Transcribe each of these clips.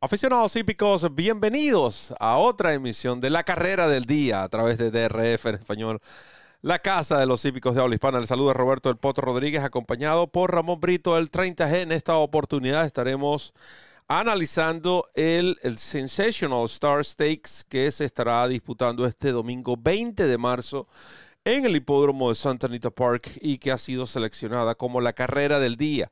Aficionados hípicos, bienvenidos a otra emisión de la carrera del día a través de DRF en español, la casa de los hípicos de habla hispana. El saludo de Roberto El Poto Rodríguez, acompañado por Ramón Brito del 30G. En esta oportunidad estaremos analizando el, el Sensational Star Stakes que se estará disputando este domingo 20 de marzo en el hipódromo de Santa Anita Park y que ha sido seleccionada como la carrera del día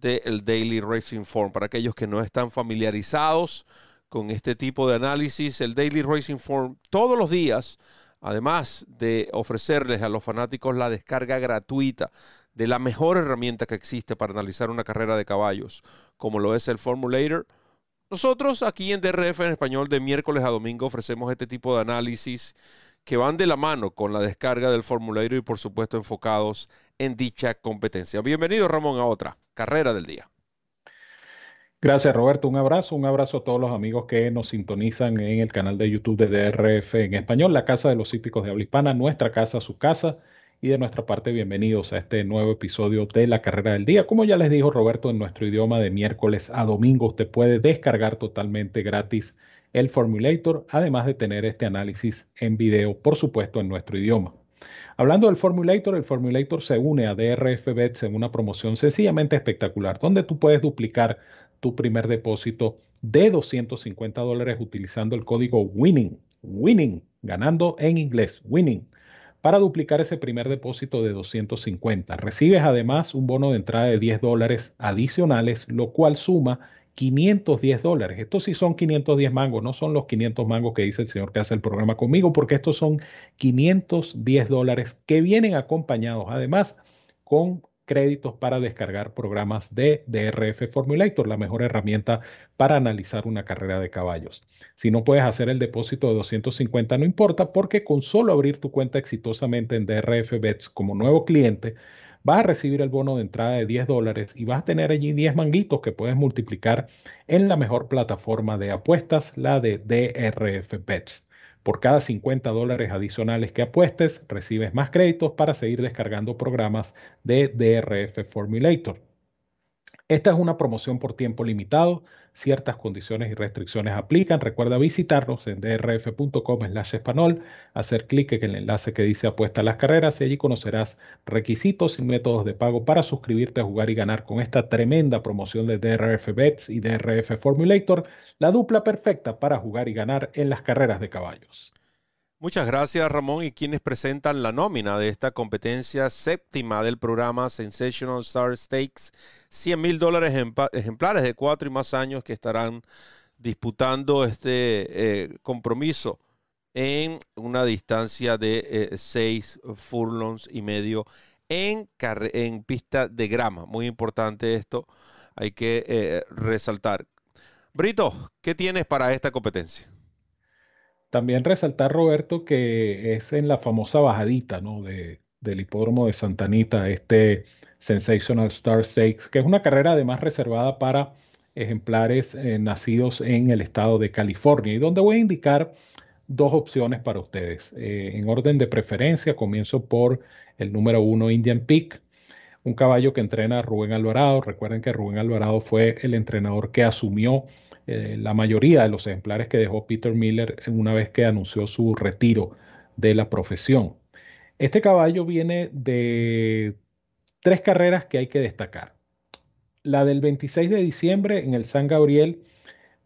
del Daily Racing Form. Para aquellos que no están familiarizados con este tipo de análisis, el Daily Racing Form todos los días, además de ofrecerles a los fanáticos la descarga gratuita de la mejor herramienta que existe para analizar una carrera de caballos, como lo es el Formulator, nosotros aquí en DRF en español de miércoles a domingo ofrecemos este tipo de análisis que van de la mano con la descarga del formulario y por supuesto enfocados en dicha competencia. Bienvenido Ramón a otra carrera del día. Gracias Roberto, un abrazo, un abrazo a todos los amigos que nos sintonizan en el canal de YouTube de DRF en español, la casa de los hípicos de habla hispana, nuestra casa, su casa. Y de nuestra parte, bienvenidos a este nuevo episodio de la carrera del día. Como ya les dijo Roberto, en nuestro idioma de miércoles a domingo, usted puede descargar totalmente gratis el Formulator, además de tener este análisis en video, por supuesto, en nuestro idioma. Hablando del Formulator, el Formulator se une a DRF Bets en una promoción sencillamente espectacular, donde tú puedes duplicar tu primer depósito de 250 dólares utilizando el código WINNING, WINNING, ganando en inglés, WINNING, para duplicar ese primer depósito de 250. Recibes además un bono de entrada de 10 dólares adicionales, lo cual suma 510 dólares. Estos sí son 510 mangos, no son los 500 mangos que dice el señor que hace el programa conmigo, porque estos son 510 dólares que vienen acompañados además con créditos para descargar programas de DRF Formulator, la mejor herramienta para analizar una carrera de caballos. Si no puedes hacer el depósito de 250, no importa, porque con solo abrir tu cuenta exitosamente en DRF Bets como nuevo cliente, vas a recibir el bono de entrada de 10 dólares y vas a tener allí 10 manguitos que puedes multiplicar en la mejor plataforma de apuestas, la de DRF Bets. Por cada 50 dólares adicionales que apuestes, recibes más créditos para seguir descargando programas de DRF Formulator. Esta es una promoción por tiempo limitado. Ciertas condiciones y restricciones aplican. Recuerda visitarnos en drf.com slash español, hacer clic en el enlace que dice apuesta a las carreras y allí conocerás requisitos y métodos de pago para suscribirte a jugar y ganar con esta tremenda promoción de DRF Bets y DRF Formulator, la dupla perfecta para jugar y ganar en las carreras de caballos. Muchas gracias Ramón y quienes presentan la nómina de esta competencia séptima del programa Sensational Star Stakes. 100 mil dólares ejemplares de cuatro y más años que estarán disputando este eh, compromiso en una distancia de eh, seis furlongs y medio en, en pista de grama. Muy importante esto, hay que eh, resaltar. Brito, ¿qué tienes para esta competencia? También resaltar, Roberto, que es en la famosa bajadita ¿no? de, del hipódromo de Santa Anita, este Sensational Star Stakes, que es una carrera además reservada para ejemplares eh, nacidos en el estado de California y donde voy a indicar dos opciones para ustedes. Eh, en orden de preferencia, comienzo por el número uno Indian Peak, un caballo que entrena Rubén Alvarado. Recuerden que Rubén Alvarado fue el entrenador que asumió eh, la mayoría de los ejemplares que dejó Peter Miller una vez que anunció su retiro de la profesión. Este caballo viene de tres carreras que hay que destacar. La del 26 de diciembre en el San Gabriel,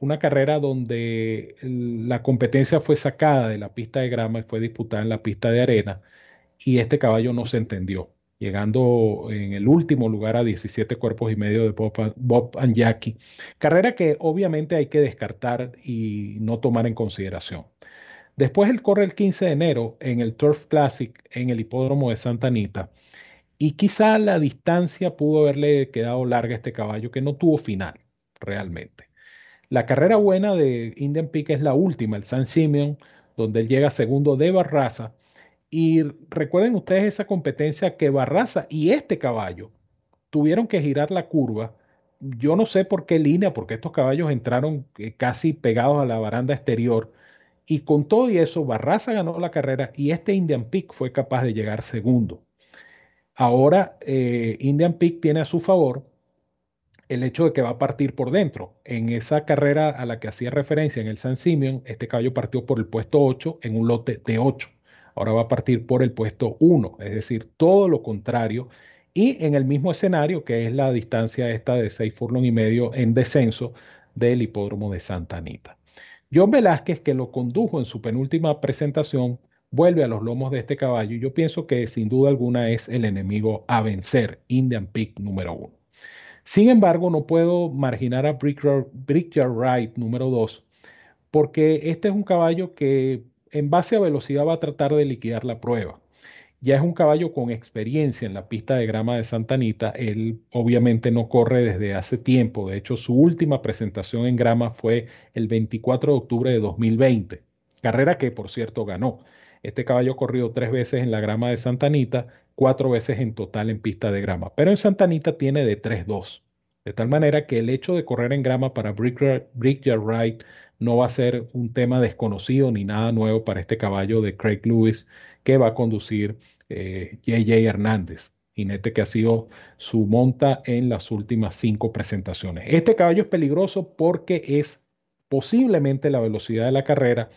una carrera donde la competencia fue sacada de la pista de grama y fue disputada en la pista de arena y este caballo no se entendió llegando en el último lugar a 17 cuerpos y medio de Bob, and Jackie. Carrera que obviamente hay que descartar y no tomar en consideración. Después él corre el 15 de enero en el Turf Classic en el hipódromo de Santa Anita. Y quizá la distancia pudo haberle quedado larga a este caballo que no tuvo final realmente. La carrera buena de Indian Peak es la última, el San Simeon, donde él llega segundo de Barraza y recuerden ustedes esa competencia que Barraza y este caballo tuvieron que girar la curva. Yo no sé por qué línea, porque estos caballos entraron eh, casi pegados a la baranda exterior. Y con todo y eso, Barraza ganó la carrera y este Indian Peak fue capaz de llegar segundo. Ahora, eh, Indian Peak tiene a su favor el hecho de que va a partir por dentro. En esa carrera a la que hacía referencia en el San Simeon, este caballo partió por el puesto 8 en un lote de 8. Ahora va a partir por el puesto 1, es decir, todo lo contrario. Y en el mismo escenario, que es la distancia esta de 6 furlong y medio en descenso del hipódromo de Santa Anita. John Velázquez, que lo condujo en su penúltima presentación, vuelve a los lomos de este caballo y yo pienso que sin duda alguna es el enemigo a vencer, Indian Peak número 1. Sin embargo, no puedo marginar a Brickyard, Ride número 2, porque este es un caballo que en base a velocidad va a tratar de liquidar la prueba. Ya es un caballo con experiencia en la pista de grama de Santa Anita. Él obviamente no corre desde hace tiempo. De hecho, su última presentación en grama fue el 24 de octubre de 2020. Carrera que, por cierto, ganó. Este caballo corrió tres veces en la grama de Santa Anita, cuatro veces en total en pista de grama. Pero en Santa Anita tiene de 3-2. De tal manera que el hecho de correr en grama para Brickyard, Ride no va a ser un tema desconocido ni nada nuevo para este caballo de Craig Lewis que va a conducir JJ eh, Hernández, jinete que ha sido su monta en las últimas cinco presentaciones. Este caballo es peligroso porque es posiblemente la velocidad de la carrera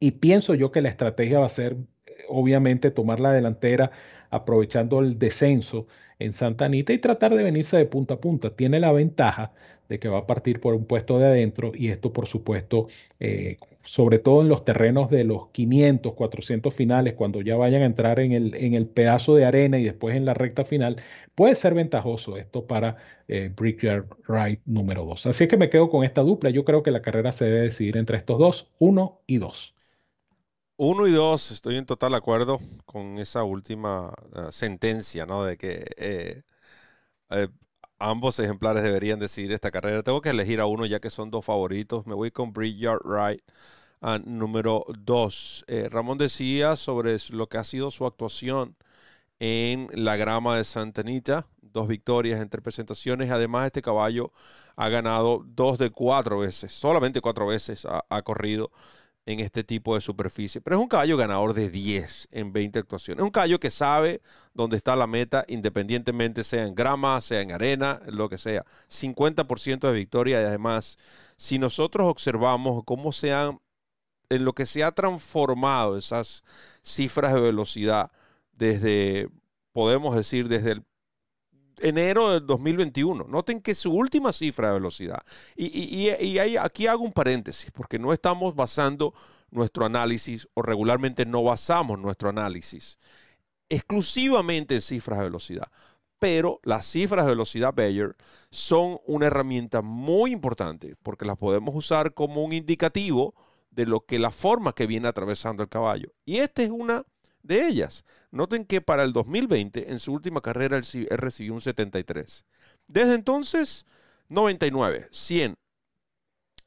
y pienso yo que la estrategia va a ser eh, obviamente tomar la delantera aprovechando el descenso en Santa Anita y tratar de venirse de punta a punta. Tiene la ventaja de que va a partir por un puesto de adentro y esto por supuesto, eh, sobre todo en los terrenos de los 500, 400 finales, cuando ya vayan a entrar en el, en el pedazo de arena y después en la recta final, puede ser ventajoso esto para eh, Brickyard Ride número 2. Así que me quedo con esta dupla. Yo creo que la carrera se debe decidir entre estos dos, uno y dos. Uno y dos, estoy en total acuerdo con esa última ah, sentencia, ¿no? De que eh, eh, ambos ejemplares deberían decidir esta carrera. Tengo que elegir a uno ya que son dos favoritos. Me voy con Brickyard Ride ah, número dos. Ramón decía sobre lo que ha sido su actuación en la grama de Santa Anita. Dos victorias entre presentaciones. Además, este caballo ha ganado dos de cuatro veces. Solamente cuatro veces ha corrido en este tipo de superficie. Pero es un caballo ganador de 10 en 20 actuaciones. Es un caballo que sabe dónde está la meta, independientemente sea en grama, sea en arena, lo que sea. 50% de victoria y además, si nosotros observamos cómo se han, en lo que se ha transformado esas cifras de velocidad desde, podemos decir, desde el enero del 2021. Noten que su última cifra de velocidad. Y, aquí hago un paréntesis, porque no estamos basando nuestro análisis, o regularmente no basamos nuestro análisis exclusivamente en cifras de velocidad. Pero las cifras de velocidad Bayer son una herramienta muy importante porque las podemos usar como un indicativo de lo que la forma que viene atravesando el caballo. Y esta es una de ellas. Noten que para el 2020, en su última carrera, él, recibió un 73. Desde entonces, 99, 100,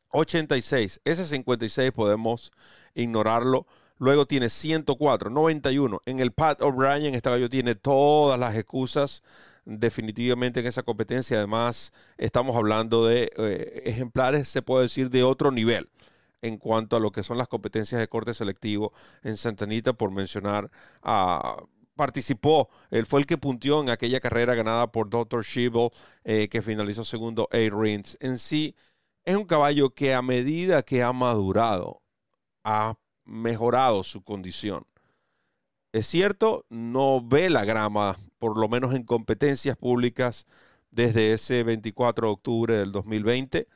86. Ese 56 podemos ignorarlo. Luego tiene 104, 91. En el Pat O'Brien, este gallo tiene todas las excusas definitivamente en esa competencia. Además, estamos hablando de eh, ejemplares, se puede decir, de otro nivel en cuanto a lo que son las competencias de corte selectivo en Santanita, por mencionar a participó, él fue el que puntió en aquella carrera ganada por Dr. Schiebel, eh, que finalizó segundo A. Rins. En sí, es un caballo que a medida que ha madurado, ha mejorado su condición. Es cierto, no ve la grama, por lo menos en competencias públicas, desde ese 24 de octubre del 2020.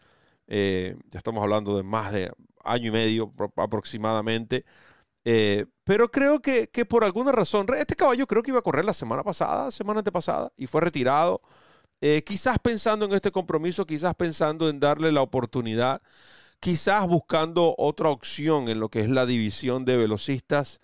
Eh, ya estamos hablando de más de año y medio aproximadamente. Eh, pero creo que, por alguna razón, este caballo creo que iba a correr la semana pasada, semana antepasada, y fue retirado. Eh, quizás pensando en este compromiso, quizás pensando en darle la oportunidad, quizás buscando otra opción en lo que es la división de velocistas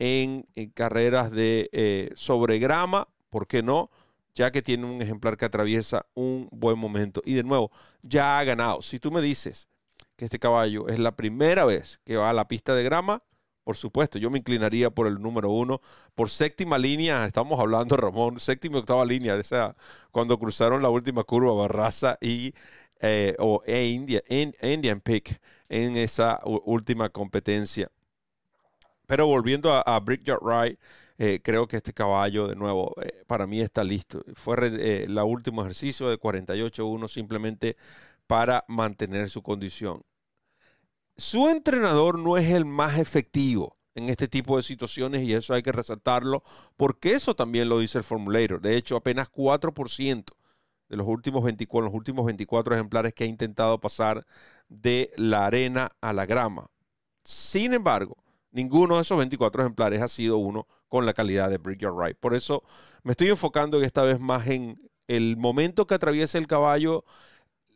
en, carreras de eh, sobre grama, ¿por qué no? Ya que tiene un ejemplar que atraviesa un buen momento. Y de nuevo, ya ha ganado. Si tú me dices, este caballo es la primera vez que va a la pista de grama, por supuesto, yo me inclinaría por el número uno. Por séptima línea, estamos hablando, Ramón, séptima y octava línea, o sea, cuando cruzaron la última curva Barraza y eh, o e India, en, Indian Pick en esa última competencia. Pero volviendo a, a Brickyard Ride, eh, creo que este caballo, de nuevo, eh, para mí está listo. Fue el último ejercicio de 48-1 simplemente para mantener su condición. Su entrenador no es el más efectivo en este tipo de situaciones y eso hay que resaltarlo porque eso también lo dice el formulator. De hecho, apenas 4% de los últimos 24, los últimos 24 ejemplares que ha intentado pasar de la arena a la grama. Sin embargo, ninguno de esos 24 ejemplares ha sido uno con la calidad de Brick Your Right. Por eso me estoy enfocando esta vez más en el momento que atraviesa el caballo,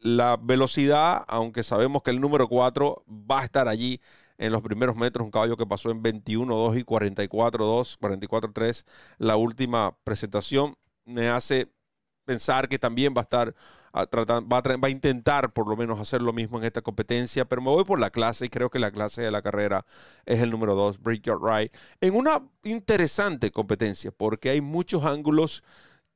la velocidad, aunque sabemos que el número 4 va a estar allí en los primeros metros, un caballo que pasó en 21-2 y 44-2, 44-3 la última presentación, me hace pensar que también va a estar ah, tratando, va, a, intentar por lo menos hacer lo mismo en esta competencia, pero me voy por la clase y creo que la clase de la carrera es el número 2, Break Your Right, en una interesante competencia porque hay muchos ángulos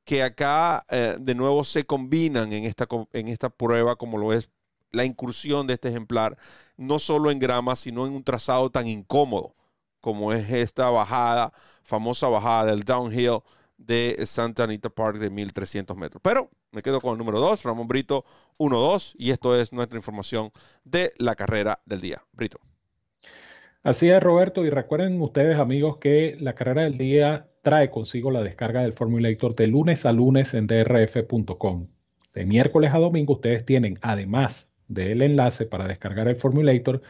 que acá eh, de nuevo se combinan en esta, en esta prueba como lo es la incursión de este ejemplar, no solo en grama, sino en un trazado tan incómodo como es esta bajada, famosa bajada del downhill de Santa Anita Park de 1300 metros. Pero me quedo con el número 2, Ramón Brito 1-2, y esto es nuestra información de la carrera del día. Brito. Así es, Roberto, y recuerden ustedes, amigos, que la carrera del día trae consigo la descarga del Formulator de lunes a lunes en drf.com. De miércoles a domingo ustedes tienen, además del enlace para descargar el Formulator,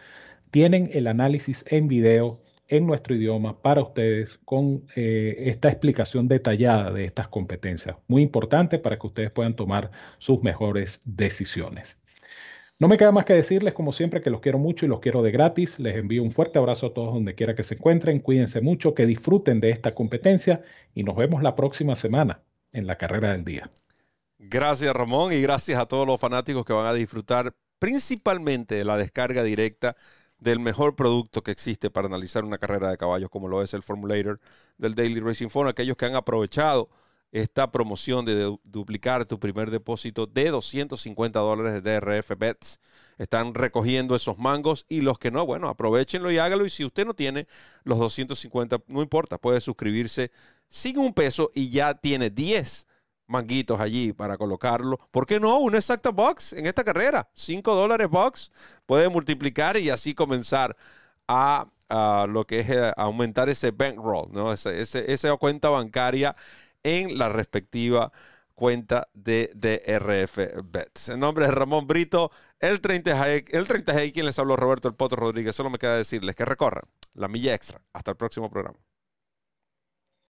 tienen el análisis en video en nuestro idioma para ustedes con eh, esta explicación detallada de estas competencias. Muy importante para que ustedes puedan tomar sus mejores decisiones. No me queda más que decirles, como siempre, que los quiero mucho y los quiero de gratis. Les envío un fuerte abrazo a todos donde quiera que se encuentren. Cuídense mucho, que disfruten de esta competencia y nos vemos la próxima semana en la carrera del día. Gracias Ramón y gracias a todos los fanáticos que van a disfrutar principalmente de la descarga directa del mejor producto que existe para analizar una carrera de caballos como lo es el Formulator del Daily Racing Phone. Aquellos que han aprovechado esta promoción de duplicar tu primer depósito de 250 dólares de DRF Bets. Están recogiendo esos mangos y los que no, bueno, aprovechenlo y hágalo. Y si usted no tiene los 250, no importa, puede suscribirse sin un peso y ya tiene 10 manguitos allí para colocarlo. ¿Por qué no? Una exacta box en esta carrera. 5 dólares box. Puede multiplicar y así comenzar a, lo que es eh, aumentar ese bankroll, ¿no? esa cuenta bancaria en la respectiva cuenta de DRF Bets. En nombre de Ramón Brito, el 30G, el 30G, quien les habló Roberto El Poto Rodríguez, solo me queda decirles que recorran la milla extra. Hasta el próximo programa.